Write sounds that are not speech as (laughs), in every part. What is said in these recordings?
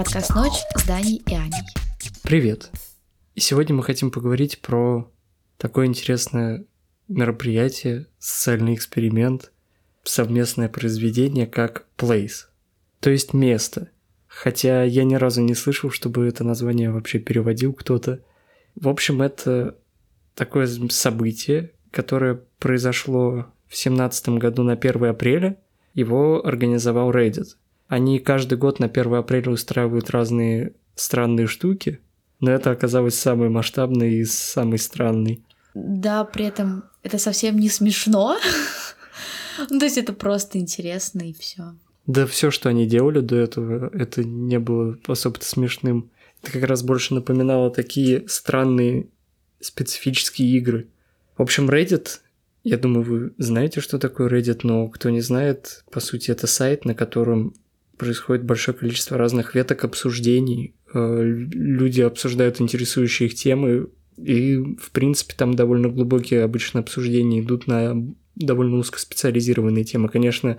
подкаст «Ночь» с Даней и Аней. Привет! И сегодня мы хотим поговорить про такое интересное мероприятие, социальный эксперимент, совместное произведение, как Place, то есть место. Хотя я ни разу не слышал, чтобы это название вообще переводил кто-то. В общем, это такое событие, которое произошло в 2017 году на 1 апреля. Его организовал Reddit. Они каждый год на 1 апреля устраивают разные странные штуки, но это оказалось самый масштабный и самый странный. Да, при этом это совсем не смешно. Ну, то есть это просто интересно и все. Да все, что они делали до этого, это не было особо смешным. Это как раз больше напоминало такие странные специфические игры. В общем, Reddit, я думаю, вы знаете, что такое Reddit, но кто не знает, по сути, это сайт, на котором происходит большое количество разных веток обсуждений. Э, люди обсуждают интересующие их темы, и, в принципе, там довольно глубокие обычно обсуждения идут на довольно узкоспециализированные темы. Конечно,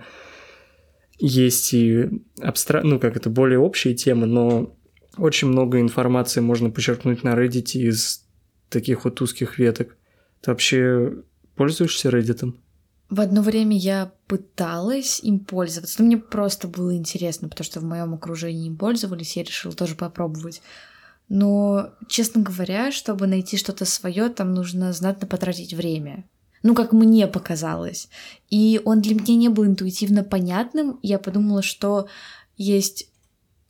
есть и абстрак... ну, как это, более общие темы, но очень много информации можно почерпнуть на Reddit из таких вот узких веток. Ты вообще пользуешься Reddit? В одно время я пыталась им пользоваться, но мне просто было интересно, потому что в моем окружении им пользовались, я решила тоже попробовать. Но, честно говоря, чтобы найти что-то свое, там нужно знатно потратить время. Ну, как мне показалось. И он для меня не был интуитивно понятным. Я подумала, что есть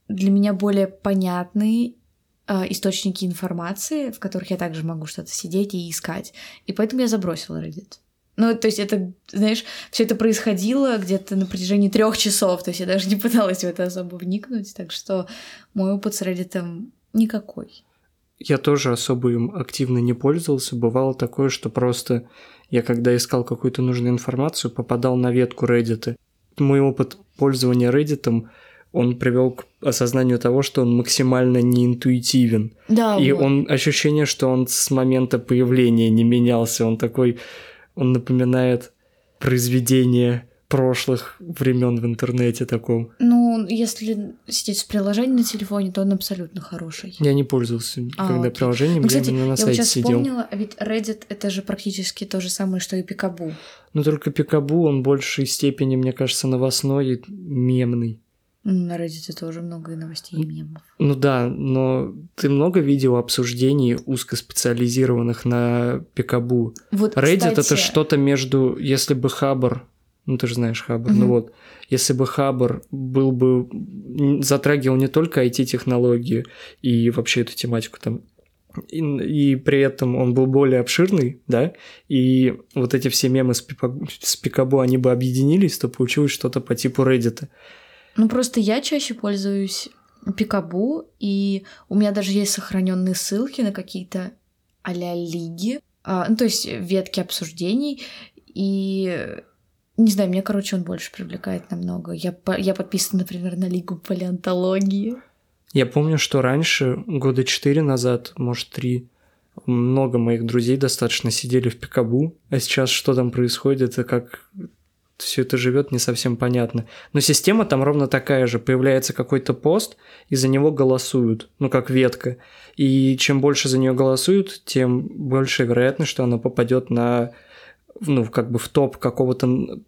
для меня более понятные э, источники информации, в которых я также могу что-то сидеть и искать. И поэтому я забросила Reddit. Ну, то есть это, знаешь, все это происходило где-то на протяжении трех часов, то есть я даже не пыталась в это особо вникнуть, так что мой опыт с Reddit никакой. Я тоже особо им активно не пользовался. Бывало такое, что просто я, когда искал какую-то нужную информацию, попадал на ветку Reddit. Мой опыт пользования Reddit он привел к осознанию того, что он максимально неинтуитивен. Да, и вот. он ощущение, что он с момента появления не менялся. Он такой он напоминает произведение прошлых времен в интернете таком. Ну, если сидеть с приложением на телефоне, то он абсолютно хороший. Я не пользовался а, приложением, ну, кстати, я именно на я сайте вот сейчас сидел. вспомнила, а ведь Reddit это же практически то же самое, что и Пикабу. Ну, только Пикабу, он в большей степени, мне кажется, новостной и мемный. На Reddit тоже много новостей и мемов. Ну да, но ты много видел обсуждений узкоспециализированных на Пикабу? Вот, Reddit кстати... это что-то между, если бы Хабр, ну ты же знаешь Хабр, угу. ну вот, если бы Хабр был бы, затрагивал не только IT-технологии и вообще эту тематику там, и, и при этом он был более обширный, да, и вот эти все мемы с, Пикабу, с Пикабу, они бы объединились, то получилось что-то по типу Reddit. Ну, просто я чаще пользуюсь Пикабу, и у меня даже есть сохраненные ссылки на какие-то а-ля лиги, а, ну, то есть ветки обсуждений, и не знаю, мне, короче, он больше привлекает намного. Я, я подписана, например, на Лигу палеонтологии. Я помню, что раньше, года четыре назад, может, три, много моих друзей достаточно сидели в Пикабу, а сейчас что там происходит, это как все это живет, не совсем понятно. Но система там ровно такая же. Появляется какой-то пост, и за него голосуют, ну как ветка. И чем больше за нее голосуют, тем больше вероятность, что она попадет на, ну, как бы в топ какого-то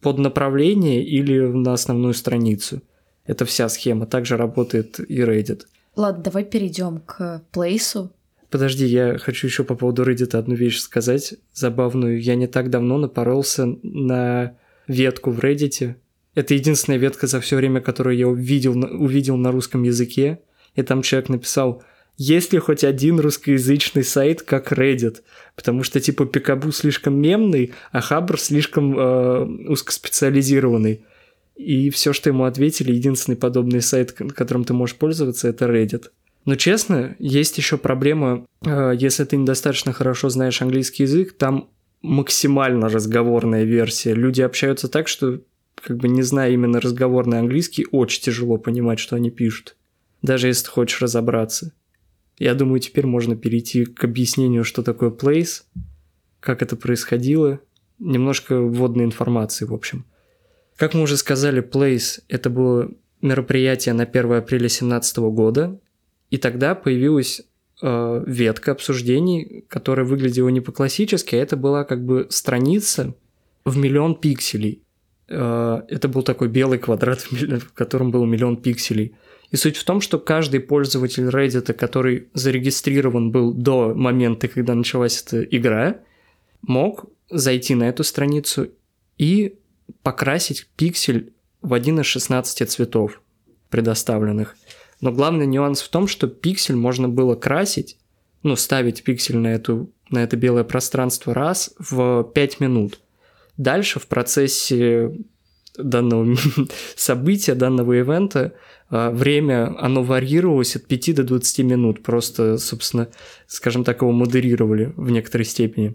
поднаправления или на основную страницу. Это вся схема. Также работает и Reddit. Ладно, давай перейдем к плейсу. Подожди, я хочу еще по поводу Reddit одну вещь сказать забавную. Я не так давно напоролся на ветку в Reddit. Это единственная ветка за все время, которую я увидел, увидел на русском языке. И там человек написал, есть ли хоть один русскоязычный сайт, как Reddit? Потому что, типа, Пикабу слишком мемный, а Хабр слишком э, узкоспециализированный. И все, что ему ответили, единственный подобный сайт, которым ты можешь пользоваться, это Reddit. Но честно, есть еще проблема, э, если ты недостаточно хорошо знаешь английский язык, там максимально разговорная версия. Люди общаются так, что, как бы не зная именно разговорный английский, очень тяжело понимать, что они пишут. Даже если ты хочешь разобраться. Я думаю, теперь можно перейти к объяснению, что такое place, как это происходило, немножко вводной информации, в общем. Как мы уже сказали, place – это было мероприятие на 1 апреля 2017 года, и тогда появилась э, ветка обсуждений, которая выглядела не по-классически, а это была как бы страница в миллион пикселей. Э, это был такой белый квадрат, (laughs) в котором был миллион пикселей. И суть в том, что каждый пользователь Reddit, который зарегистрирован был до момента, когда началась эта игра, мог зайти на эту страницу и покрасить пиксель в один из 16 цветов предоставленных. Но главный нюанс в том, что пиксель можно было красить, ну, ставить пиксель на, эту, на это белое пространство раз в 5 минут. Дальше в процессе данного (laughs) события, данного ивента, а, время, оно варьировалось от 5 до 20 минут. Просто, собственно, скажем так, его модерировали в некоторой степени.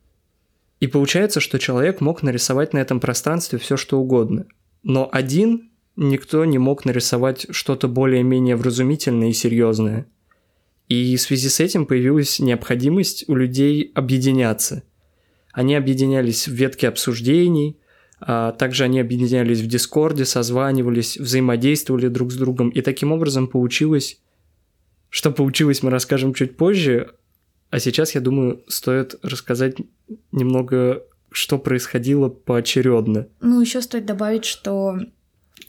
И получается, что человек мог нарисовать на этом пространстве все, что угодно. Но один никто не мог нарисовать что-то более-менее вразумительное и серьезное. И в связи с этим появилась необходимость у людей объединяться. Они объединялись в ветке обсуждений, а также они объединялись в Дискорде, созванивались, взаимодействовали друг с другом. И таким образом получилось... Что получилось, мы расскажем чуть позже. А сейчас, я думаю, стоит рассказать немного, что происходило поочередно. Ну, еще стоит добавить, что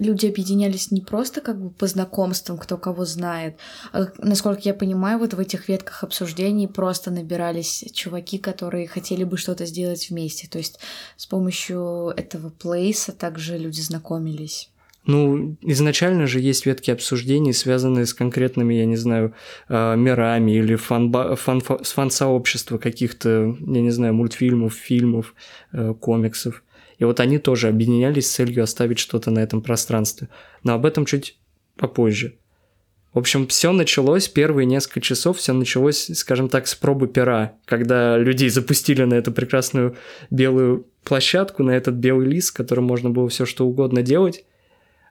люди объединялись не просто как бы по знакомствам, кто кого знает. А, насколько я понимаю, вот в этих ветках обсуждений просто набирались чуваки, которые хотели бы что-то сделать вместе. То есть с помощью этого плейса также люди знакомились. Ну, изначально же есть ветки обсуждений, связанные с конкретными, я не знаю, а, мирами или фан фан фан-сообщества каких-то, я не знаю, мультфильмов, фильмов, э, комиксов. И вот они тоже объединялись с целью оставить что-то на этом пространстве. Но об этом чуть попозже. В общем, все началось, первые несколько часов все началось, скажем так, с пробы пера, когда людей запустили на эту прекрасную белую площадку, на этот белый лист, с которым можно было все что угодно делать.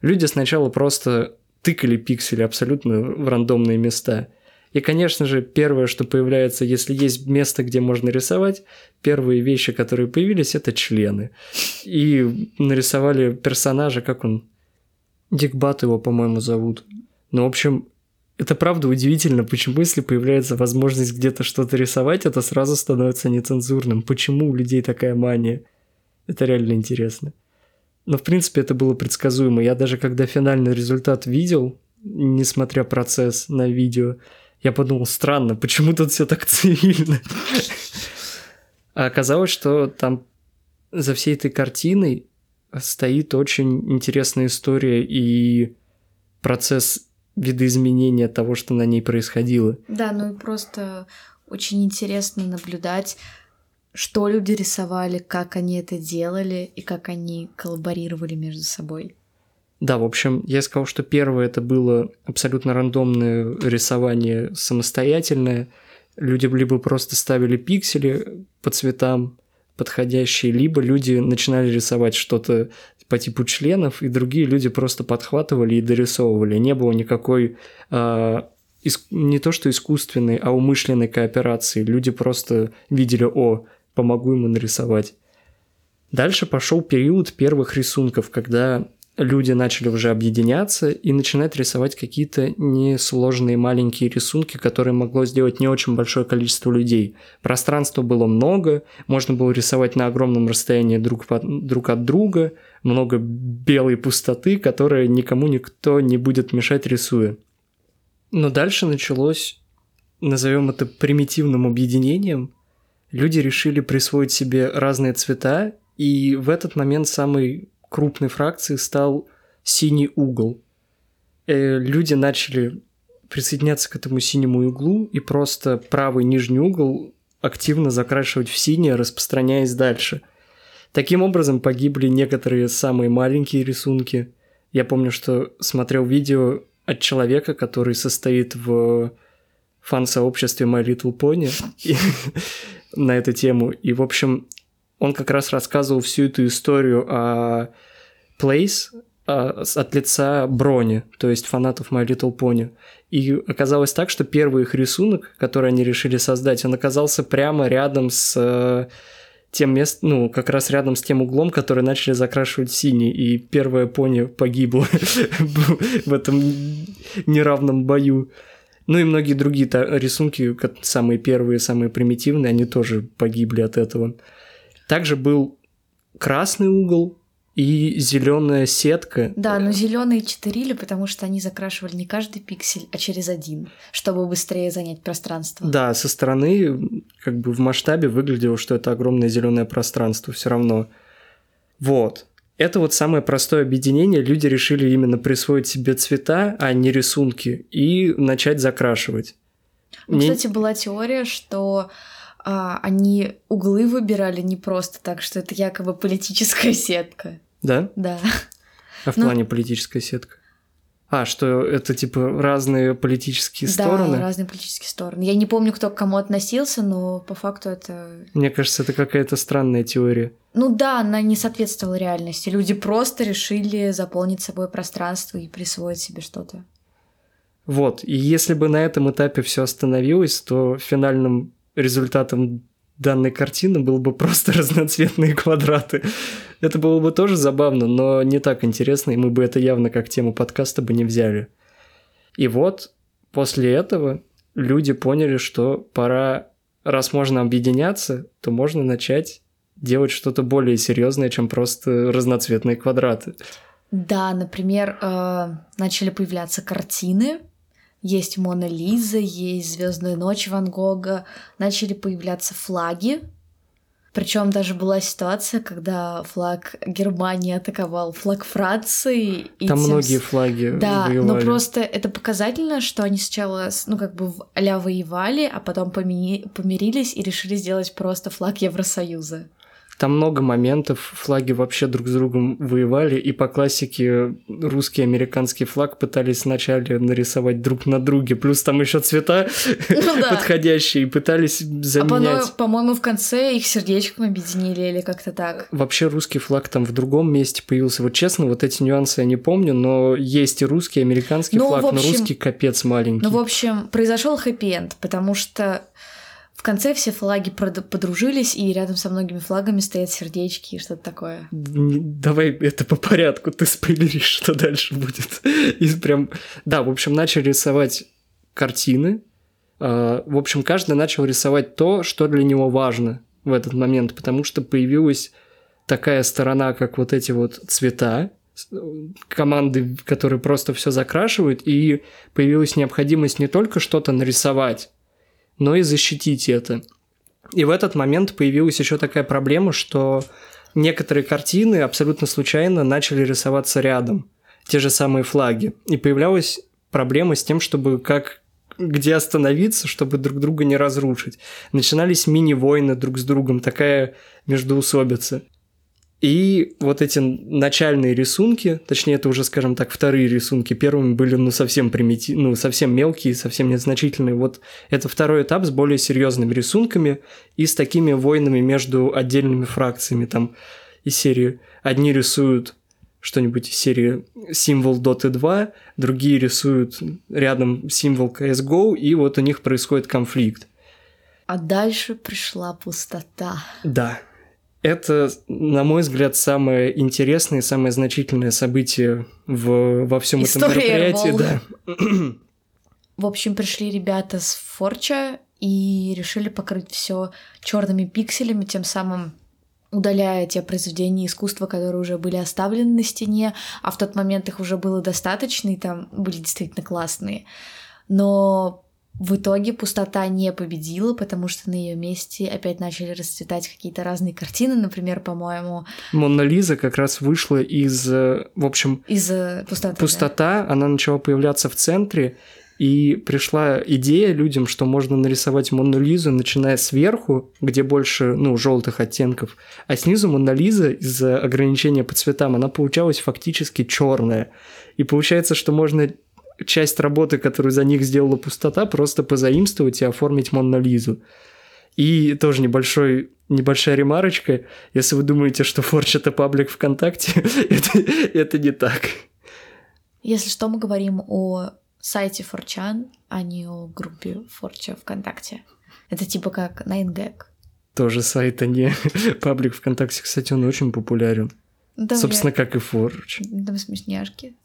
Люди сначала просто тыкали пиксели абсолютно в рандомные места – и, конечно же, первое, что появляется, если есть место, где можно рисовать, первые вещи, которые появились, это члены. И нарисовали персонажа, как он... Дикбат его, по-моему, зовут. Ну, в общем, это правда удивительно, почему, если появляется возможность где-то что-то рисовать, это сразу становится нецензурным. Почему у людей такая мания? Это реально интересно. Но, в принципе, это было предсказуемо. Я даже когда финальный результат видел, несмотря процесс на видео, я подумал, странно, почему тут все так цивильно? А оказалось, что там за всей этой картиной стоит очень интересная история и процесс видоизменения того, что на ней происходило. Да, ну и просто очень интересно наблюдать, что люди рисовали, как они это делали и как они коллаборировали между собой. Да, в общем, я сказал, что первое это было абсолютно рандомное рисование самостоятельное. Люди либо просто ставили пиксели по цветам подходящие, либо люди начинали рисовать что-то по типу членов, и другие люди просто подхватывали и дорисовывали. Не было никакой э, иск... не то что искусственной, а умышленной кооперации. Люди просто видели, о, помогу ему нарисовать. Дальше пошел период первых рисунков, когда люди начали уже объединяться и начинать рисовать какие-то несложные маленькие рисунки, которые могло сделать не очень большое количество людей. Пространства было много, можно было рисовать на огромном расстоянии друг, по, друг от друга, много белой пустоты, которая никому никто не будет мешать рисуя. Но дальше началось, назовем это примитивным объединением. Люди решили присвоить себе разные цвета, и в этот момент самый крупной фракции стал синий угол. Э, люди начали присоединяться к этому синему углу и просто правый нижний угол активно закрашивать в синее, распространяясь дальше. Таким образом погибли некоторые самые маленькие рисунки. Я помню, что смотрел видео от человека, который состоит в фан-сообществе My Little Pony (laughs) на эту тему. И, в общем, он как раз рассказывал всю эту историю о Place а, от лица Брони, то есть фанатов My Little Pony. И оказалось так, что первый их рисунок, который они решили создать, он оказался прямо рядом с э, тем мест, ну, как раз рядом с тем углом, который начали закрашивать синий, и первая пони погибла (laughs) в этом неравном бою. Ну и многие другие рисунки, самые первые, самые примитивные, они тоже погибли от этого. Также был красный угол, и зеленая сетка. Да, но зеленые читерили, потому что они закрашивали не каждый пиксель, а через один, чтобы быстрее занять пространство. Да, со стороны, как бы в масштабе выглядело, что это огромное зеленое пространство все равно. Вот. Это вот самое простое объединение. Люди решили именно присвоить себе цвета, а не рисунки, и начать закрашивать. Ну, Мне... Кстати, была теория, что а, они углы выбирали не просто так, что это якобы политическая сетка. Да? Да. А в ну, плане политическая сетка? А, что это типа разные политические да, стороны? Да, разные политические стороны. Я не помню, кто к кому относился, но по факту это... Мне кажется, это какая-то странная теория. Ну да, она не соответствовала реальности. Люди просто решили заполнить собой пространство и присвоить себе что-то. Вот, и если бы на этом этапе все остановилось, то финальным результатом данной картины был бы (laughs) просто разноцветные квадраты. Это было бы тоже забавно, но не так интересно, и мы бы это явно как тему подкаста бы не взяли. И вот после этого люди поняли, что пора, раз можно объединяться, то можно начать делать что-то более серьезное, чем просто разноцветные квадраты. Да, например, э, начали появляться картины, есть Мона Лиза, есть Звездная ночь Ван Гога, начали появляться флаги. Причем даже была ситуация, когда флаг Германии атаковал флаг Франции. И Там тем... многие флаги Да, воевали. но просто это показательно, что они сначала, ну, как бы а воевали, а потом помени... помирились и решили сделать просто флаг Евросоюза. Там много моментов, флаги вообще друг с другом воевали, и по классике русский и американский флаг пытались вначале нарисовать друг на друге, плюс там еще цвета ну, да. подходящие, и пытались а заменять. А по-моему, в конце их сердечком объединили или как-то так. Вообще русский флаг там в другом месте появился. Вот честно, вот эти нюансы я не помню, но есть и русский, и американский ну, флаг, общем, но русский капец маленький. Ну, в общем, произошел хэппи-энд, потому что в конце все флаги подружились, и рядом со многими флагами стоят сердечки и что-то такое. Давай это по порядку, ты спойлеришь, что дальше будет. И прям, да, в общем, начали рисовать картины. А, в общем, каждый начал рисовать то, что для него важно в этот момент, потому что появилась такая сторона, как вот эти вот цвета, команды, которые просто все закрашивают, и появилась необходимость не только что-то нарисовать, но и защитить это. И в этот момент появилась еще такая проблема, что некоторые картины абсолютно случайно начали рисоваться рядом, те же самые флаги. И появлялась проблема с тем, чтобы как где остановиться, чтобы друг друга не разрушить. Начинались мини-войны друг с другом, такая междуусобица. И вот эти начальные рисунки, точнее, это уже, скажем так, вторые рисунки, первыми были, ну, совсем примити... ну, совсем мелкие, совсем незначительные. Вот это второй этап с более серьезными рисунками и с такими войнами между отдельными фракциями, там, из серии одни рисуют что-нибудь из серии символ Dota 2, другие рисуют рядом символ CSGO, и вот у них происходит конфликт. А дальше пришла пустота. Да, это, на мой взгляд, самое интересное и самое значительное событие в, во всем этом мероприятии. Да. В общем, пришли ребята с Форча и решили покрыть все черными пикселями, тем самым удаляя те произведения искусства, которые уже были оставлены на стене, а в тот момент их уже было достаточно, и там были действительно классные. Но в итоге пустота не победила, потому что на ее месте опять начали расцветать какие-то разные картины, например, по-моему. Мона Лиза как раз вышла из, э, в общем, из э, пустоты. Пустота, да? она начала появляться в центре, и пришла идея людям, что можно нарисовать Мону Лизу, начиная сверху, где больше, ну, желтых оттенков, а снизу Мона Лиза из-за ограничения по цветам, она получалась фактически черная. И получается, что можно часть работы, которую за них сделала пустота, просто позаимствовать и оформить Монна Лизу. И тоже небольшой, небольшая ремарочка. Если вы думаете, что Форч это паблик ВКонтакте, (laughs) это, это не так. Если что, мы говорим о сайте Форчан, а не о группе Форча ВКонтакте. Это типа как 9gag. тоже сайт, а не (laughs) паблик ВКонтакте. Кстати, он очень популярен. Да, Собственно, как и Forge. Там смешняшки.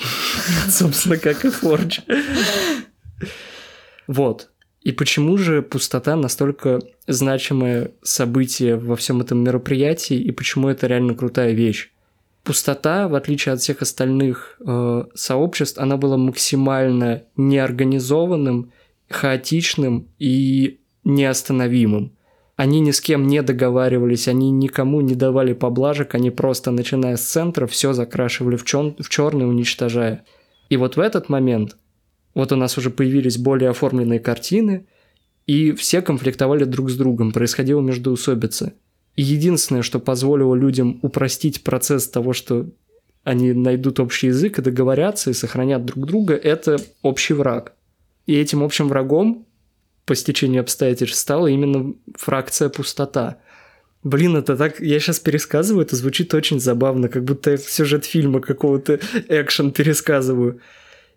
(laughs) Собственно, как и Forge. Вот. И почему же пустота настолько значимое событие во всем этом мероприятии, и почему это реально крутая вещь? Пустота, в отличие от всех остальных э, сообществ, она была максимально неорганизованным, хаотичным и неостановимым. Они ни с кем не договаривались, они никому не давали поблажек, они просто, начиная с центра, все закрашивали в, чер- в черный, уничтожая. И вот в этот момент вот у нас уже появились более оформленные картины, и все конфликтовали друг с другом, происходила междоусобица. И единственное, что позволило людям упростить процесс того, что они найдут общий язык и договорятся и сохранят друг друга, это общий враг. И этим общим врагом по стечению обстоятельств стала именно фракция пустота. Блин, это так... Я сейчас пересказываю, это звучит очень забавно, как будто я сюжет фильма какого-то экшен пересказываю.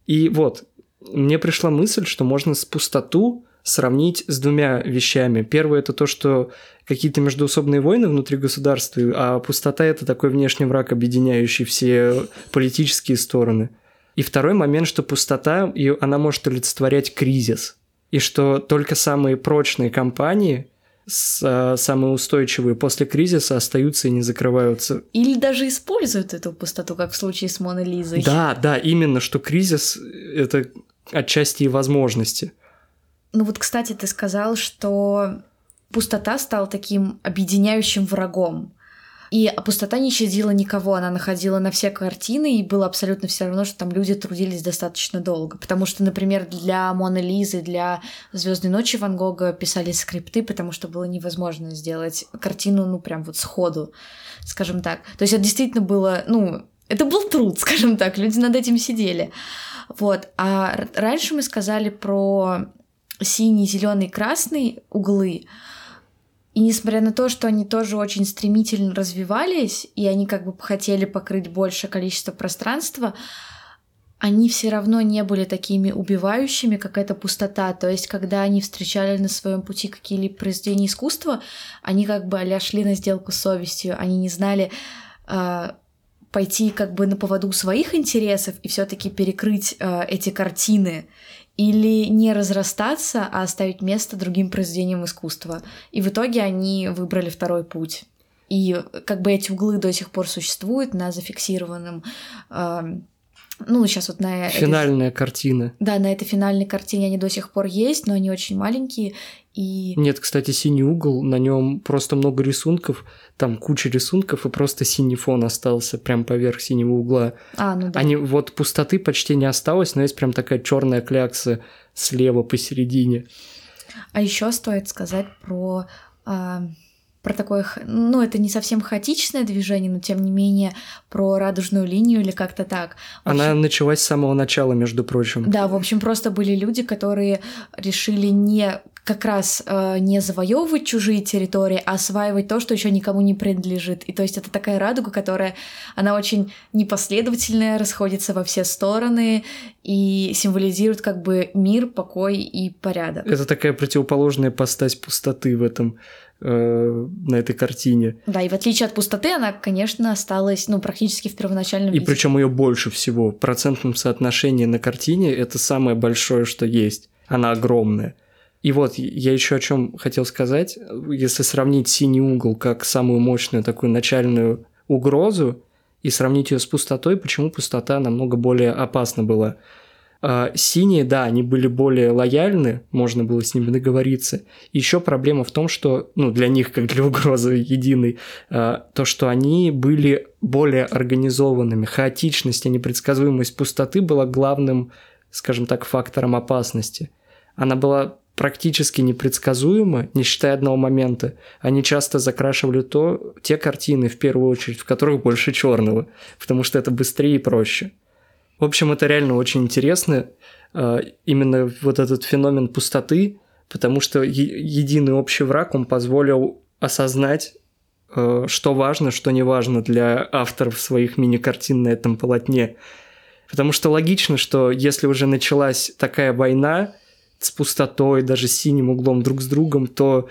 И вот, мне пришла мысль, что можно с пустоту сравнить с двумя вещами. Первое это то, что какие-то междуусобные войны внутри государства, а пустота это такой внешний враг, объединяющий все политические стороны. И второй момент, что пустота, и она может олицетворять кризис. И что только самые прочные компании, с, самые устойчивые после кризиса остаются и не закрываются. Или даже используют эту пустоту, как в случае с Моной Лизой. Да, да, именно, что кризис — это отчасти и возможности. Ну вот, кстати, ты сказал, что пустота стала таким объединяющим врагом. И пустота не щадила никого, она находила на все картины, и было абсолютно все равно, что там люди трудились достаточно долго. Потому что, например, для Моны Лизы, для Звездной ночи Ван Гога писали скрипты, потому что было невозможно сделать картину, ну, прям вот сходу, скажем так. То есть это действительно было, ну, это был труд, (laughs) скажем так, люди над этим сидели. Вот. А раньше мы сказали про синий, зеленый, красный углы. И несмотря на то, что они тоже очень стремительно развивались, и они как бы хотели покрыть большее количество пространства, они все равно не были такими убивающими, как эта пустота. То есть, когда они встречали на своем пути какие-либо произведения искусства, они как бы а шли на сделку с совестью. Они не знали, э, пойти как бы на поводу своих интересов и все-таки перекрыть э, эти картины или не разрастаться, а оставить место другим произведениям искусства. И в итоге они выбрали второй путь. И как бы эти углы до сих пор существуют на зафиксированном э, ну, сейчас вот на... Финальная этой... картина. Да, на этой финальной картине они до сих пор есть, но они очень маленькие, и... Нет, кстати, синий угол, на нем просто много рисунков, там куча рисунков, и просто синий фон остался прям поверх синего угла. А, ну да. Они, вот пустоты почти не осталось, но есть прям такая черная клякса слева посередине. А еще стоит сказать про а, про такое, ну, это не совсем хаотичное движение, но тем не менее про радужную линию или как-то так. общем, Она началась с самого начала, между прочим. Да, в общем, просто были люди, которые решили не как раз э, не завоевывать чужие территории, а осваивать то, что еще никому не принадлежит. И то есть это такая радуга, которая, она очень непоследовательная, расходится во все стороны и символизирует как бы мир, покой и порядок. Это такая противоположная постать пустоты в этом Э, на этой картине. Да, и в отличие от пустоты, она, конечно, осталась, ну, практически в первоначальном И причем ее больше всего. В процентном соотношении на картине это самое большое, что есть. Она огромная. И вот я еще о чем хотел сказать. Если сравнить синий угол как самую мощную такую начальную угрозу и сравнить ее с пустотой, почему пустота намного более опасна была. А, синие, да, они были более лояльны, можно было с ними договориться. Еще проблема в том, что, ну, для них, как для угрозы единой, а, то, что они были более организованными. Хаотичность и непредсказуемость пустоты была главным, скажем так, фактором опасности. Она была практически непредсказуема, не считая одного момента. Они часто закрашивали то, те картины, в первую очередь, в которых больше черного, потому что это быстрее и проще. В общем, это реально очень интересно, а, именно вот этот феномен пустоты, потому что единый общий враг, он позволил осознать, а, что важно, что не важно для авторов своих мини-картин на этом полотне. Потому что логично, что если уже началась такая война с пустотой, даже с синим углом друг с другом, то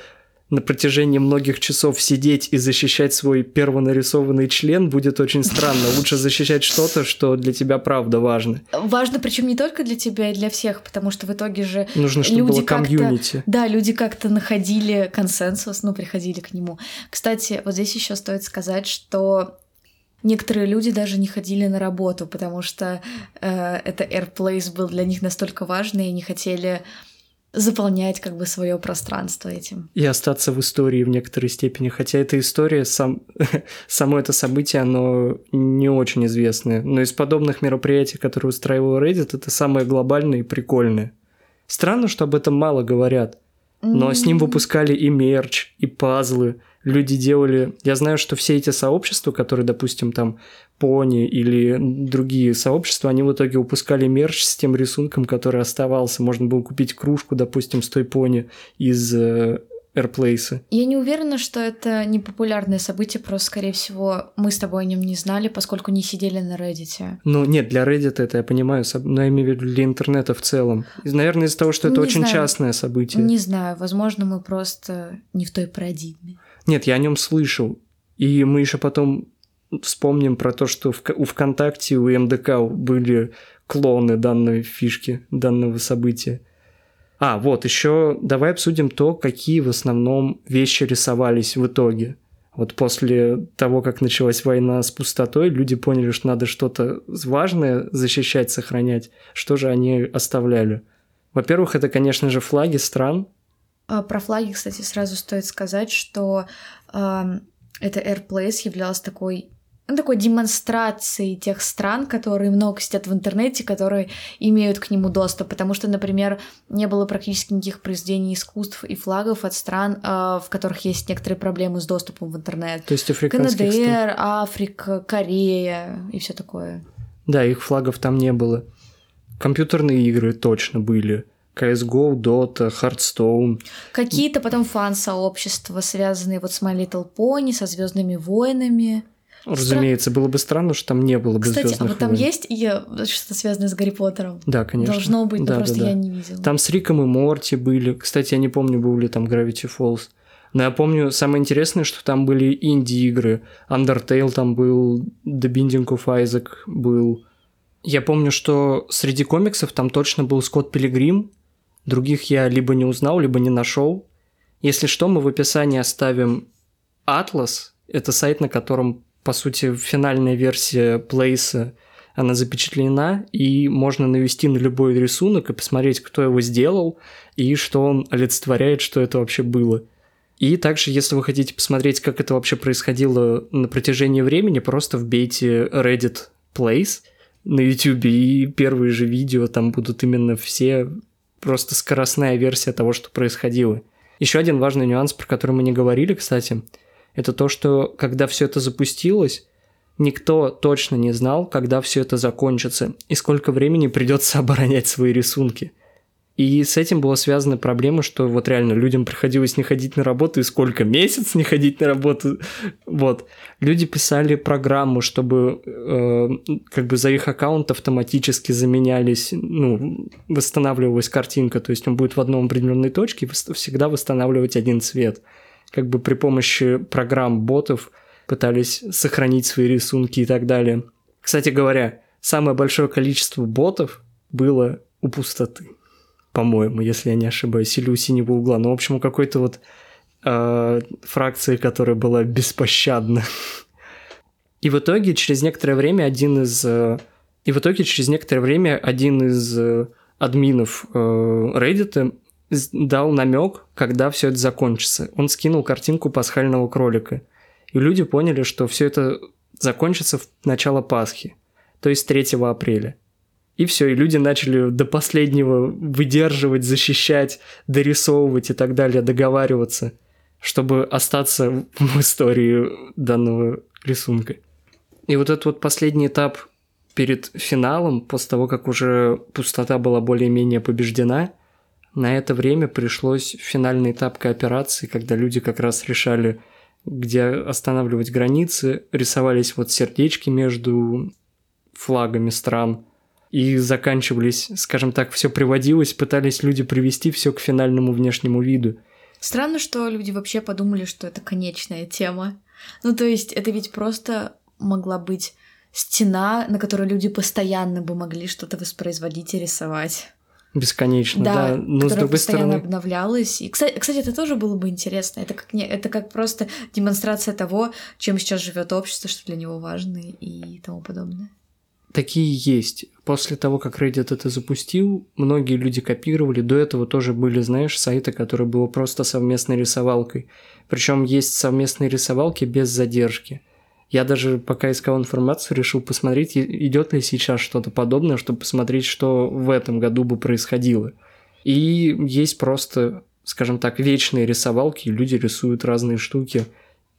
на протяжении многих часов сидеть и защищать свой первонарисованный член будет очень странно. Лучше защищать что-то, что для тебя правда важно. Важно, причем не только для тебя, и для всех, потому что в итоге же Нужно, чтобы люди было комьюнити. Да, люди как-то находили консенсус, ну, приходили к нему. Кстати, вот здесь еще стоит сказать, что Некоторые люди даже не ходили на работу, потому что э, это AirPlace был для них настолько важный, и они хотели заполнять как бы свое пространство этим. И остаться в истории в некоторой степени. Хотя эта история, сам, (laughs) само это событие, оно не очень известное. Но из подобных мероприятий, которые устраивал Reddit, это самое глобальное и прикольное. Странно, что об этом мало говорят. Но с ним выпускали и мерч, и пазлы, люди делали... Я знаю, что все эти сообщества, которые, допустим, там Пони или другие сообщества, они в итоге выпускали мерч с тем рисунком, который оставался. Можно было купить кружку, допустим, с той Пони из э, Airplace. Я не уверена, что это не популярное событие, просто, скорее всего, мы с тобой о нем не знали, поскольку не сидели на Reddit. Ну, нет, для Reddit это я понимаю, но я имею в виду для интернета в целом. Наверное, из-за того, что это не очень знаю. частное событие. Не знаю, возможно, мы просто не в той парадигме. Нет, я о нем слышал. И мы еще потом вспомним про то, что в, у ВКонтакте, у МДК были клоны данной фишки, данного события. А, вот, еще давай обсудим то, какие в основном вещи рисовались в итоге. Вот после того, как началась война с пустотой, люди поняли, что надо что-то важное защищать, сохранять. Что же они оставляли? Во-первых, это, конечно же, флаги стран, а, про флаги, кстати, сразу стоит сказать, что э, это Airplace являлась такой ну, такой демонстрацией тех стран, которые много сидят в интернете, которые имеют к нему доступ, потому что, например, не было практически никаких произведений искусств и флагов от стран, э, в которых есть некоторые проблемы с доступом в интернет. То есть африканских КНДР, стран. Африка, Корея и все такое. Да, их флагов там не было. Компьютерные игры точно были. CSGO, Dota, Hearthstone. Какие-то потом фан-сообщества, связанные вот с My Little Pony, со Звездными войнами. Разумеется, Стра... было бы странно, что там не было бы Кстати, а вот там есть и что-то связанное с Гарри Поттером? Да, конечно. Должно быть, да, но просто да, да. я не видела. Там с Риком и Морти были. Кстати, я не помню, был ли там Gravity Falls. Но я помню, самое интересное, что там были инди-игры. Undertale там был, The Binding of Isaac был. Я помню, что среди комиксов там точно был Скотт Пилигрим, Других я либо не узнал, либо не нашел. Если что, мы в описании оставим Atlas. Это сайт, на котором, по сути, финальная версия Place она запечатлена, и можно навести на любой рисунок и посмотреть, кто его сделал, и что он олицетворяет, что это вообще было. И также, если вы хотите посмотреть, как это вообще происходило на протяжении времени, просто вбейте Reddit Place на YouTube, и первые же видео там будут именно все просто скоростная версия того, что происходило. Еще один важный нюанс, про который мы не говорили, кстати, это то, что когда все это запустилось, никто точно не знал, когда все это закончится и сколько времени придется оборонять свои рисунки. И с этим была связана проблема, что вот реально людям приходилось не ходить на работу, и сколько месяц не ходить на работу. Вот. Люди писали программу, чтобы э, как бы за их аккаунт автоматически заменялись, ну, восстанавливалась картинка, то есть он будет в одном определенной точке всегда восстанавливать один цвет. Как бы при помощи программ ботов пытались сохранить свои рисунки и так далее. Кстати говоря, самое большое количество ботов было у пустоты по-моему, если я не ошибаюсь, или у синего угла. Ну, в общем, у какой-то вот э, фракции, которая была беспощадна. И в итоге через некоторое время один из... Э, и в итоге через некоторое время один из э, админов э, Reddit дал намек, когда все это закончится. Он скинул картинку пасхального кролика. И люди поняли, что все это закончится в начало Пасхи, то есть 3 апреля. И все, и люди начали до последнего выдерживать, защищать, дорисовывать и так далее, договариваться, чтобы остаться (laughs) в истории данного рисунка. И вот этот вот последний этап перед финалом, после того, как уже пустота была более-менее побеждена, на это время пришлось финальный этап кооперации, когда люди как раз решали, где останавливать границы, рисовались вот сердечки между флагами стран – и заканчивались, скажем так, все приводилось, пытались люди привести все к финальному внешнему виду. Странно, что люди вообще подумали, что это конечная тема. Ну, то есть, это ведь просто могла быть стена, на которой люди постоянно бы могли что-то воспроизводить и рисовать. Бесконечно, да. да. Но с другой постоянно стороны... обновлялась. И, кстати, кстати, это тоже было бы интересно. Это как, не, это как просто демонстрация того, чем сейчас живет общество, что для него важно и тому подобное. Такие есть. После того, как Reddit это запустил, многие люди копировали. До этого тоже были, знаешь, сайты, которые было просто совместной рисовалкой. Причем есть совместные рисовалки без задержки. Я даже пока искал информацию, решил посмотреть, идет ли сейчас что-то подобное, чтобы посмотреть, что в этом году бы происходило. И есть просто, скажем так, вечные рисовалки, люди рисуют разные штуки.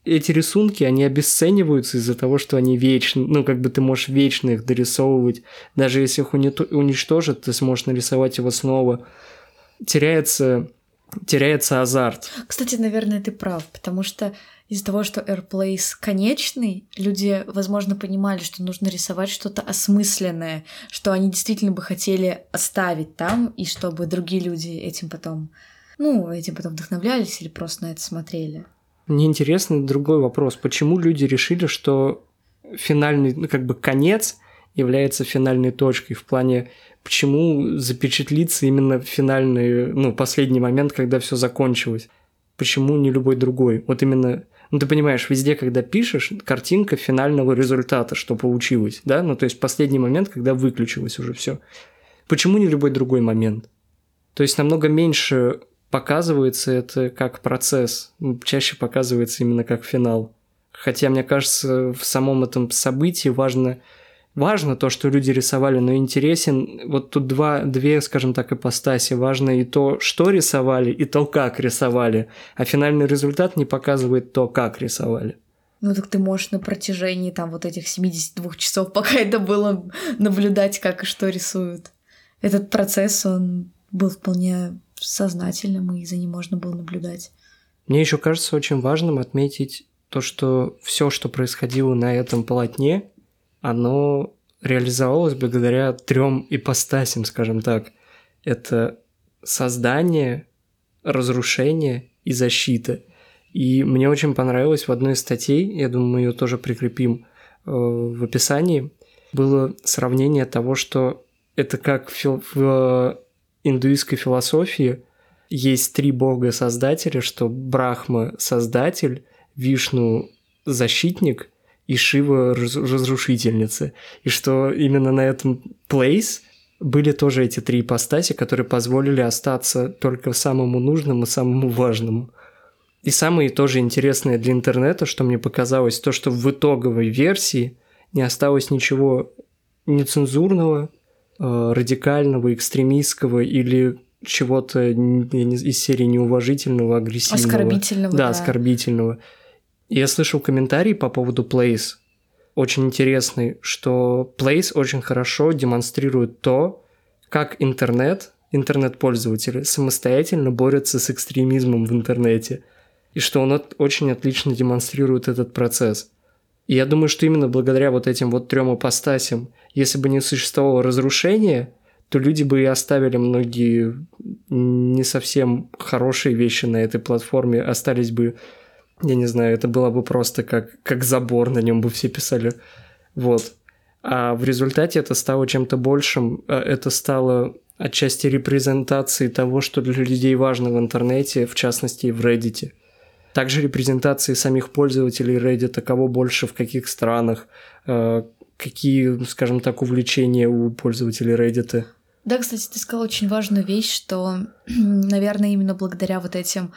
Эти рисунки, они обесцениваются из-за того, что они вечны, ну, как бы ты можешь вечно их дорисовывать. Даже если их уничтожат, ты сможешь нарисовать его снова. Теряется теряется азарт. Кстати, наверное, ты прав, потому что из-за того, что Airplace конечный, люди, возможно, понимали, что нужно рисовать что-то осмысленное, что они действительно бы хотели оставить там, и чтобы другие люди этим потом, ну, этим потом вдохновлялись или просто на это смотрели. Мне интересный другой вопрос. Почему люди решили, что финальный, ну, как бы конец является финальной точкой в плане почему запечатлиться именно финальный, ну, последний момент, когда все закончилось? Почему не любой другой? Вот именно ну, ты понимаешь, везде, когда пишешь, картинка финального результата, что получилось, да? Ну, то есть последний момент, когда выключилось уже все. Почему не любой другой момент? То есть намного меньше показывается это как процесс, чаще показывается именно как финал. Хотя, мне кажется, в самом этом событии важно важно то, что люди рисовали, но интересен вот тут два, две, скажем так, ипостаси. Важно и то, что рисовали, и то, как рисовали. А финальный результат не показывает то, как рисовали. Ну так ты можешь на протяжении там вот этих 72 часов, пока это было, наблюдать, как и что рисуют. Этот процесс, он был вполне сознательным, и за ним можно было наблюдать. Мне еще кажется очень важным отметить то, что все, что происходило на этом полотне, оно реализовалось благодаря трем ипостасям, скажем так. Это создание, разрушение и защита. И мне очень понравилось в одной из статей, я думаю, мы ее тоже прикрепим э, в описании, было сравнение того, что это как в, в индуистской философии есть три бога-создателя, что Брахма – создатель, Вишну – защитник, и Шива разрушительницы. И что именно на этом place были тоже эти три ипостаси, которые позволили остаться только самому нужному, самому важному. И самое тоже интересное для интернета, что мне показалось, то, что в итоговой версии не осталось ничего нецензурного, э, радикального, экстремистского или чего-то из серии неуважительного, агрессивного. Оскорбительного. Да, да. оскорбительного. Я слышал комментарий по поводу Place, очень интересный, что Place очень хорошо демонстрирует то, как интернет, интернет-пользователи самостоятельно борются с экстремизмом в интернете, и что он очень отлично демонстрирует этот процесс. И я думаю, что именно благодаря вот этим вот трем апостасям, если бы не существовало разрушения, то люди бы и оставили многие не совсем хорошие вещи на этой платформе, остались бы я не знаю, это было бы просто как, как забор, на нем бы все писали. Вот. А в результате это стало чем-то большим, э, это стало отчасти репрезентацией того, что для людей важно в интернете, в частности в Reddit. Также репрезентации самих пользователей Reddit, кого больше в каких странах, э, какие, скажем так, увлечения у пользователей Reddit. Да, кстати, ты сказал очень важную вещь, что, (clears throat) наверное, именно благодаря вот этим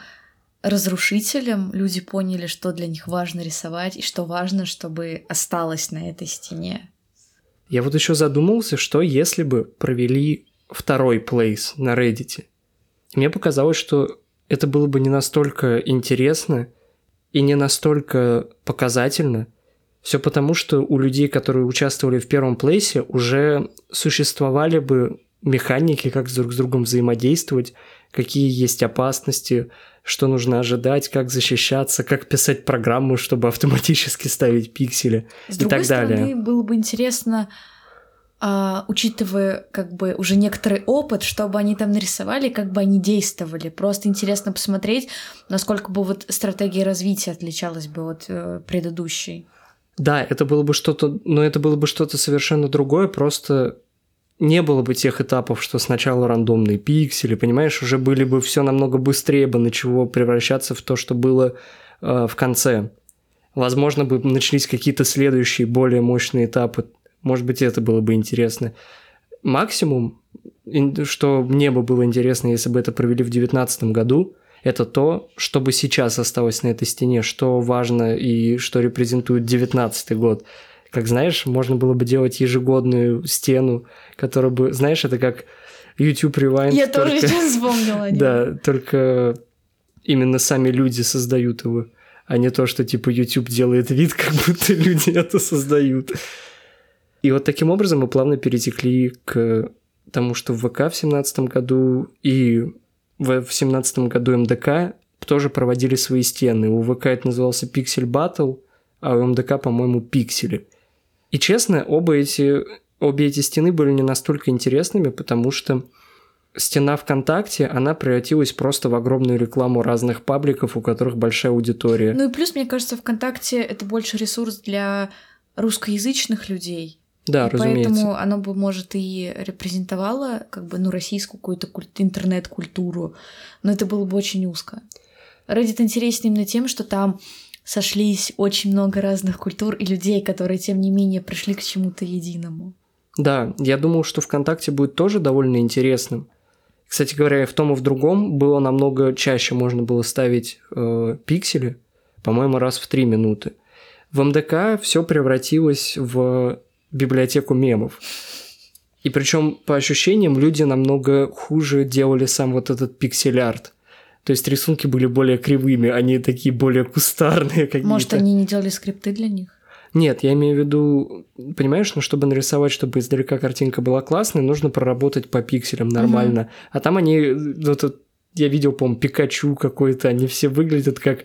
разрушителем люди поняли, что для них важно рисовать и что важно, чтобы осталось на этой стене. Я вот еще задумался, что если бы провели второй плейс на Reddit. мне показалось, что это было бы не настолько интересно и не настолько показательно. Все потому, что у людей, которые участвовали в первом плейсе, уже существовали бы механики, как друг с другом взаимодействовать, какие есть опасности, что нужно ожидать, как защищаться, как писать программу, чтобы автоматически ставить пиксели С и так стороны, далее. было бы интересно а, учитывая как бы уже некоторый опыт, чтобы они там нарисовали, как бы они действовали. Просто интересно посмотреть, насколько бы вот стратегия развития отличалась бы от э, предыдущей. Да, это было бы что-то, но это было бы что-то совершенно другое, просто не было бы тех этапов, что сначала рандомные пиксели, понимаешь, уже были бы все намного быстрее бы начало превращаться в то, что было э, в конце. Возможно, бы начались какие-то следующие более мощные этапы может быть, это было бы интересно. Максимум, что мне бы было интересно, если бы это провели в 2019 году, это то, что бы сейчас осталось на этой стене, что важно и что репрезентует 19 год. Как знаешь, можно было бы делать ежегодную стену, которая бы, знаешь, это как YouTube Rewind. Я только... тоже сейчас вспомнила. (laughs) Да, только именно сами люди создают его, а не то, что типа YouTube делает вид, (laughs) как будто люди это создают. И вот таким образом мы плавно перетекли к тому, что в ВК в семнадцатом году и в семнадцатом году МДК тоже проводили свои стены. У ВК это назывался Pixel Battle, а у МДК, по-моему, Пиксели. И честно, оба эти, обе эти стены были не настолько интересными, потому что стена ВКонтакте, она превратилась просто в огромную рекламу разных пабликов, у которых большая аудитория. Ну и плюс, мне кажется, ВКонтакте это больше ресурс для русскоязычных людей. Да, и разумеется. Поэтому оно бы, может, и репрезентовало как бы, ну, российскую какую-то куль- интернет-культуру, но это было бы очень узко. Reddit интересен именно тем, что там сошлись очень много разных культур и людей, которые, тем не менее, пришли к чему-то единому. Да, я думал, что ВКонтакте будет тоже довольно интересным. Кстати говоря, и в том и в другом было намного чаще можно было ставить э, пиксели, по-моему, раз в три минуты. В МДК все превратилось в библиотеку мемов. И причем, по ощущениям, люди намного хуже делали сам вот этот пиксель-арт. То есть рисунки были более кривыми, они такие более кустарные какие-то. Может, они не делали скрипты для них? Нет, я имею в виду, понимаешь, ну, чтобы нарисовать, чтобы издалека картинка была классной, нужно проработать по пикселям нормально. Угу. А там они, вот, я видел, по-моему, Пикачу какой-то, они все выглядят как...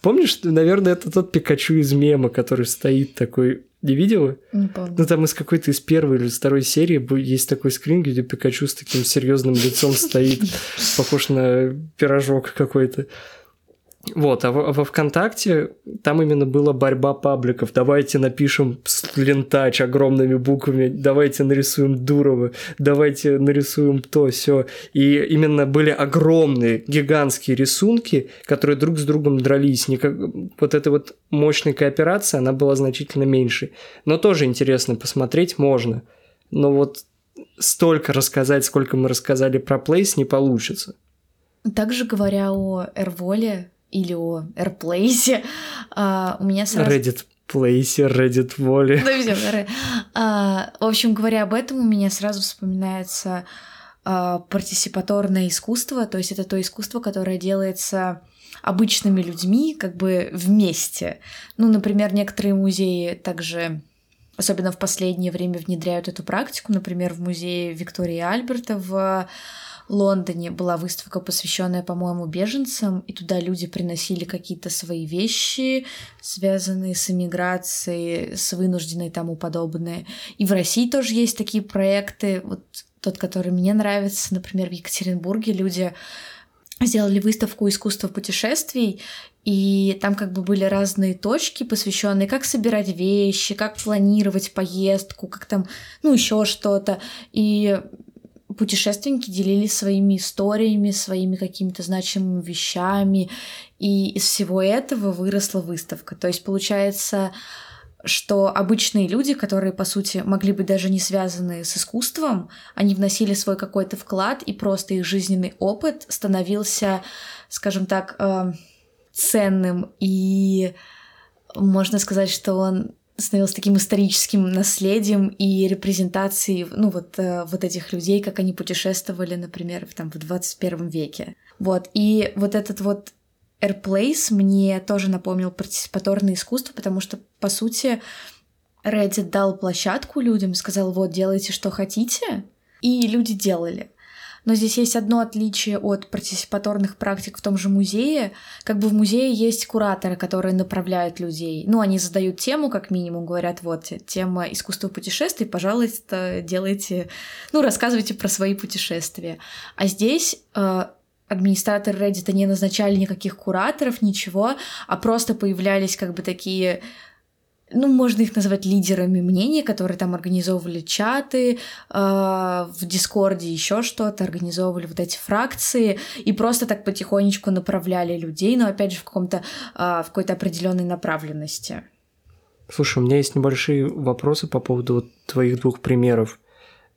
Помнишь, наверное, это тот Пикачу из мема, который стоит такой не видела? Не помню. Ну, там из какой-то из первой или второй серии есть такой скрин, где Пикачу с таким серьезным лицом стоит, (laughs) похож на пирожок какой-то. Вот, а, а во ВКонтакте там именно была борьба пабликов. Давайте напишем лентач огромными буквами, давайте нарисуем Дурова, давайте нарисуем то, все. И именно были огромные, гигантские рисунки, которые друг с другом дрались. Никак... Вот эта вот мощная кооперация, она была значительно меньше. Но тоже интересно посмотреть можно. Но вот столько рассказать, сколько мы рассказали про Place, не получится. Также говоря о Эрволе, или о AirPlace, (laughs) а, у меня сразу... Reddit Place, Reddit. Ну, все, а, в общем, говоря об этом, у меня сразу вспоминается а, партисипаторное искусство, то есть это то искусство, которое делается обычными людьми как бы вместе. Ну, например, некоторые музеи также особенно в последнее время внедряют эту практику. Например, в музее Виктории Альберта в Лондоне была выставка, посвященная, по-моему, беженцам, и туда люди приносили какие-то свои вещи, связанные с эмиграцией, с вынужденной и тому подобное. И в России тоже есть такие проекты. Вот тот, который мне нравится, например, в Екатеринбурге люди сделали выставку искусства путешествий, и там как бы были разные точки, посвященные, как собирать вещи, как планировать поездку, как там, ну, еще что-то. И путешественники делились своими историями, своими какими-то значимыми вещами, и из всего этого выросла выставка. То есть получается, что обычные люди, которые, по сути, могли быть даже не связаны с искусством, они вносили свой какой-то вклад, и просто их жизненный опыт становился, скажем так, э, ценным, и можно сказать, что он становился таким историческим наследием и репрезентацией, ну, вот, э, вот этих людей, как они путешествовали, например, в, там, в 21 веке. Вот, и вот этот вот Airplace мне тоже напомнил партиципаторное искусство, потому что, по сути, Reddit дал площадку людям, сказал, вот, делайте, что хотите, и люди делали. Но здесь есть одно отличие от партиципаторных практик в том же музее. Как бы в музее есть кураторы, которые направляют людей. Ну, они задают тему, как минимум, говорят, вот, тема искусства путешествий, пожалуйста, делайте, ну, рассказывайте про свои путешествия. А здесь э, администраторы Reddit не назначали никаких кураторов, ничего, а просто появлялись как бы такие ну, можно их назвать лидерами мнений, которые там организовывали чаты, э, в Дискорде еще что-то, организовывали вот эти фракции и просто так потихонечку направляли людей, но опять же в каком-то э, в какой-то определенной направленности. Слушай, у меня есть небольшие вопросы по поводу вот твоих двух примеров.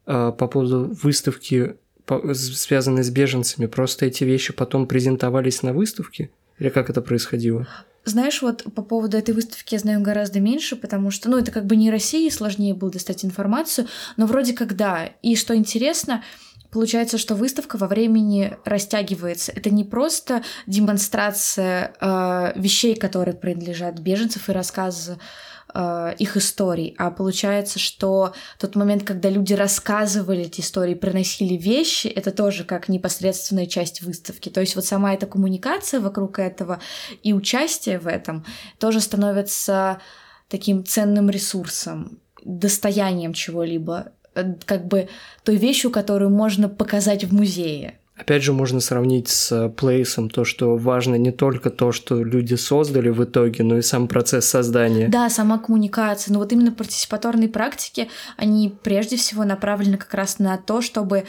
Э, по поводу выставки, по, связанной с беженцами. Просто эти вещи потом презентовались на выставке? Или как это происходило? Знаешь, вот по поводу этой выставки я знаю гораздо меньше, потому что, ну, это как бы не России, сложнее было достать информацию, но вроде как да. И что интересно, Получается, что выставка во времени растягивается. Это не просто демонстрация э, вещей, которые принадлежат беженцев и рассказы э, их историй, а получается, что тот момент, когда люди рассказывали эти истории, приносили вещи, это тоже как непосредственная часть выставки. То есть вот сама эта коммуникация вокруг этого и участие в этом тоже становится таким ценным ресурсом, достоянием чего-либо, э, как бы той вещью, которую можно показать в музее. Опять же, можно сравнить с плейсом то, что важно не только то, что люди создали в итоге, но и сам процесс создания. Да, сама коммуникация. Но вот именно партиципаторные практики, они прежде всего направлены как раз на то, чтобы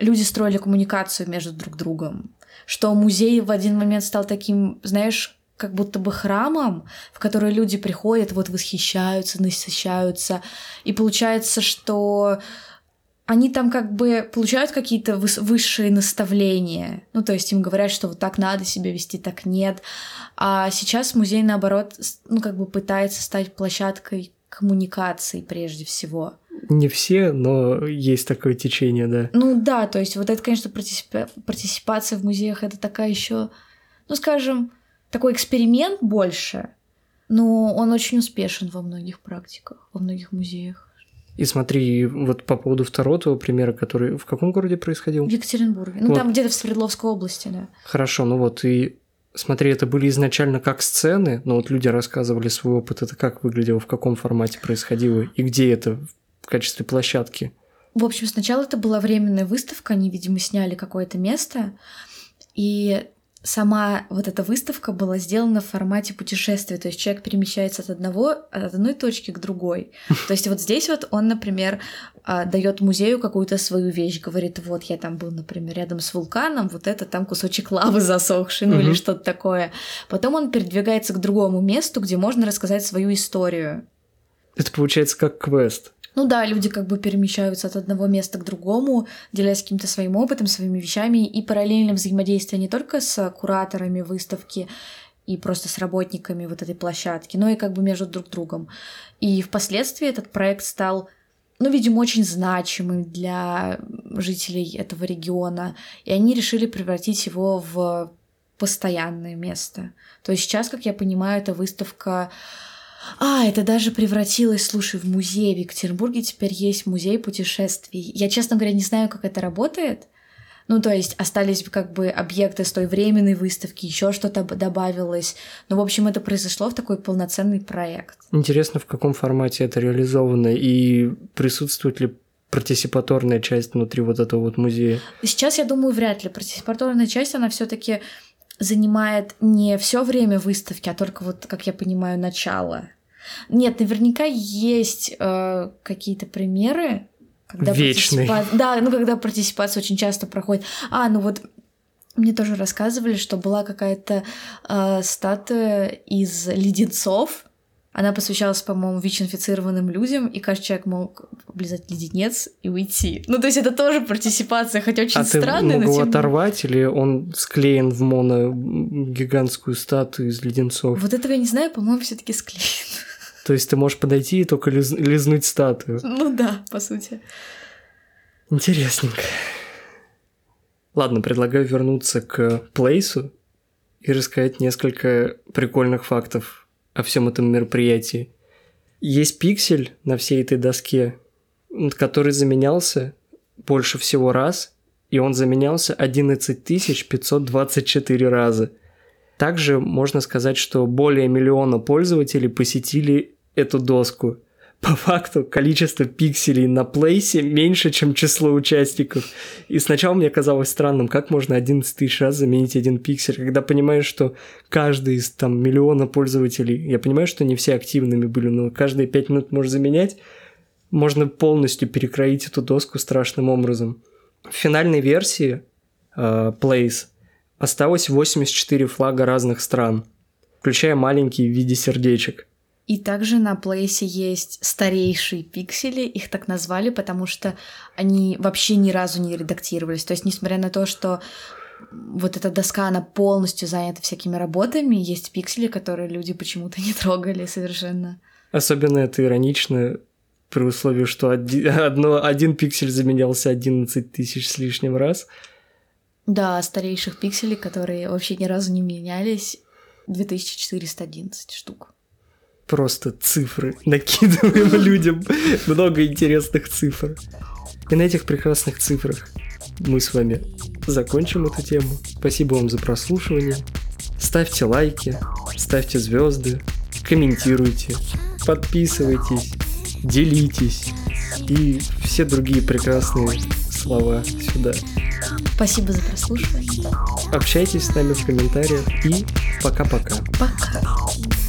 люди строили коммуникацию между друг другом. Что музей в один момент стал таким, знаешь, как будто бы храмом, в который люди приходят, вот восхищаются, насыщаются. И получается, что они там как бы получают какие-то высшие наставления. Ну, то есть им говорят, что вот так надо себя вести, так нет. А сейчас музей, наоборот, ну, как бы пытается стать площадкой коммуникации прежде всего. Не все, но есть такое течение, да. Ну да, то есть вот это, конечно, партиципа... партиципация в музеях это такая еще, ну скажем, такой эксперимент больше, но он очень успешен во многих практиках, во многих музеях. И смотри, вот по поводу второго твоего примера, который в каком городе происходил? В Екатеринбурге. Ну, вот. там где-то в Свердловской области, да. Хорошо, ну вот, и смотри, это были изначально как сцены, но вот люди рассказывали свой опыт, это как выглядело, в каком формате происходило, и где это в качестве площадки? В общем, сначала это была временная выставка, они, видимо, сняли какое-то место, и сама вот эта выставка была сделана в формате путешествия, то есть человек перемещается от одного, от одной точки к другой. (laughs) То есть вот здесь вот он, например, а, дает музею какую-то свою вещь, говорит, вот я там был, например, рядом с вулканом, вот это там кусочек лавы засохший, ну или что-то такое. Потом он передвигается к другому месту, где можно рассказать свою историю. Это получается как квест. Ну да, люди как бы перемещаются от одного места к другому, делясь каким-то своим опытом, своими вещами, и параллельно взаимодействие не только с кураторами выставки и просто с работниками вот этой площадки, но и как бы между друг другом. И впоследствии этот проект стал ну, видимо, очень значимым для жителей этого региона, и они решили превратить его в постоянное место. То есть сейчас, как я понимаю, эта выставка а, это даже превратилось, слушай, в музей в Екатеринбурге теперь есть музей путешествий. Я, честно говоря, не знаю, как это работает. Ну, то есть остались как бы объекты с той временной выставки, еще что-то добавилось. Ну, в общем, это произошло в такой полноценный проект. Интересно, в каком формате это реализовано и присутствует ли партисипаторная часть внутри вот этого вот музея? Сейчас, я думаю, вряд ли. Партисипаторная часть, она все таки занимает не все время выставки, а только вот, как я понимаю, начало. Нет, наверняка есть э, какие-то примеры, когда Вечный. Партиципа... Да, ну когда партиципация очень часто проходит. А, ну вот мне тоже рассказывали, что была какая-то э, статуя из леденцов, она посвящалась, по-моему, ВИЧ-инфицированным людям, и каждый человек мог облизать леденец и уйти. Ну, то есть это тоже партисипация, хотя очень а странная. А ты мог его оторвать, или он склеен в моно гигантскую статую из леденцов? Вот этого я не знаю, по-моему, все таки склеен. То есть ты можешь подойти и только лиз... лизнуть статую? Ну да, по сути. Интересненько. Ладно, предлагаю вернуться к плейсу и рассказать несколько прикольных фактов о всем этом мероприятии. Есть пиксель на всей этой доске, который заменялся больше всего раз, и он заменялся 11 524 раза. Также можно сказать, что более миллиона пользователей посетили эту доску – по факту количество пикселей на плейсе меньше, чем число участников. И сначала мне казалось странным, как можно 11 тысяч раз заменить один пиксель, когда понимаешь, что каждый из там миллиона пользователей, я понимаю, что не все активными были, но каждые 5 минут можешь заменять, можно полностью перекроить эту доску страшным образом. В финальной версии uh, Place осталось 84 флага разных стран, включая маленькие в виде сердечек – и также на плейсе есть старейшие пиксели, их так назвали, потому что они вообще ни разу не редактировались. То есть, несмотря на то, что вот эта доска, она полностью занята всякими работами, есть пиксели, которые люди почему-то не трогали совершенно. Особенно это иронично при условии, что один, (laughs) одно, один пиксель заменялся 11 тысяч с лишним раз. Да, старейших пикселей, которые вообще ни разу не менялись, 2411 штук просто цифры накидываем (laughs) людям. Много интересных цифр. И на этих прекрасных цифрах мы с вами закончим эту тему. Спасибо вам за прослушивание. Ставьте лайки, ставьте звезды, комментируйте, подписывайтесь, делитесь и все другие прекрасные слова сюда. Спасибо за прослушивание. Общайтесь с нами в комментариях и пока-пока. Пока. -пока. пока.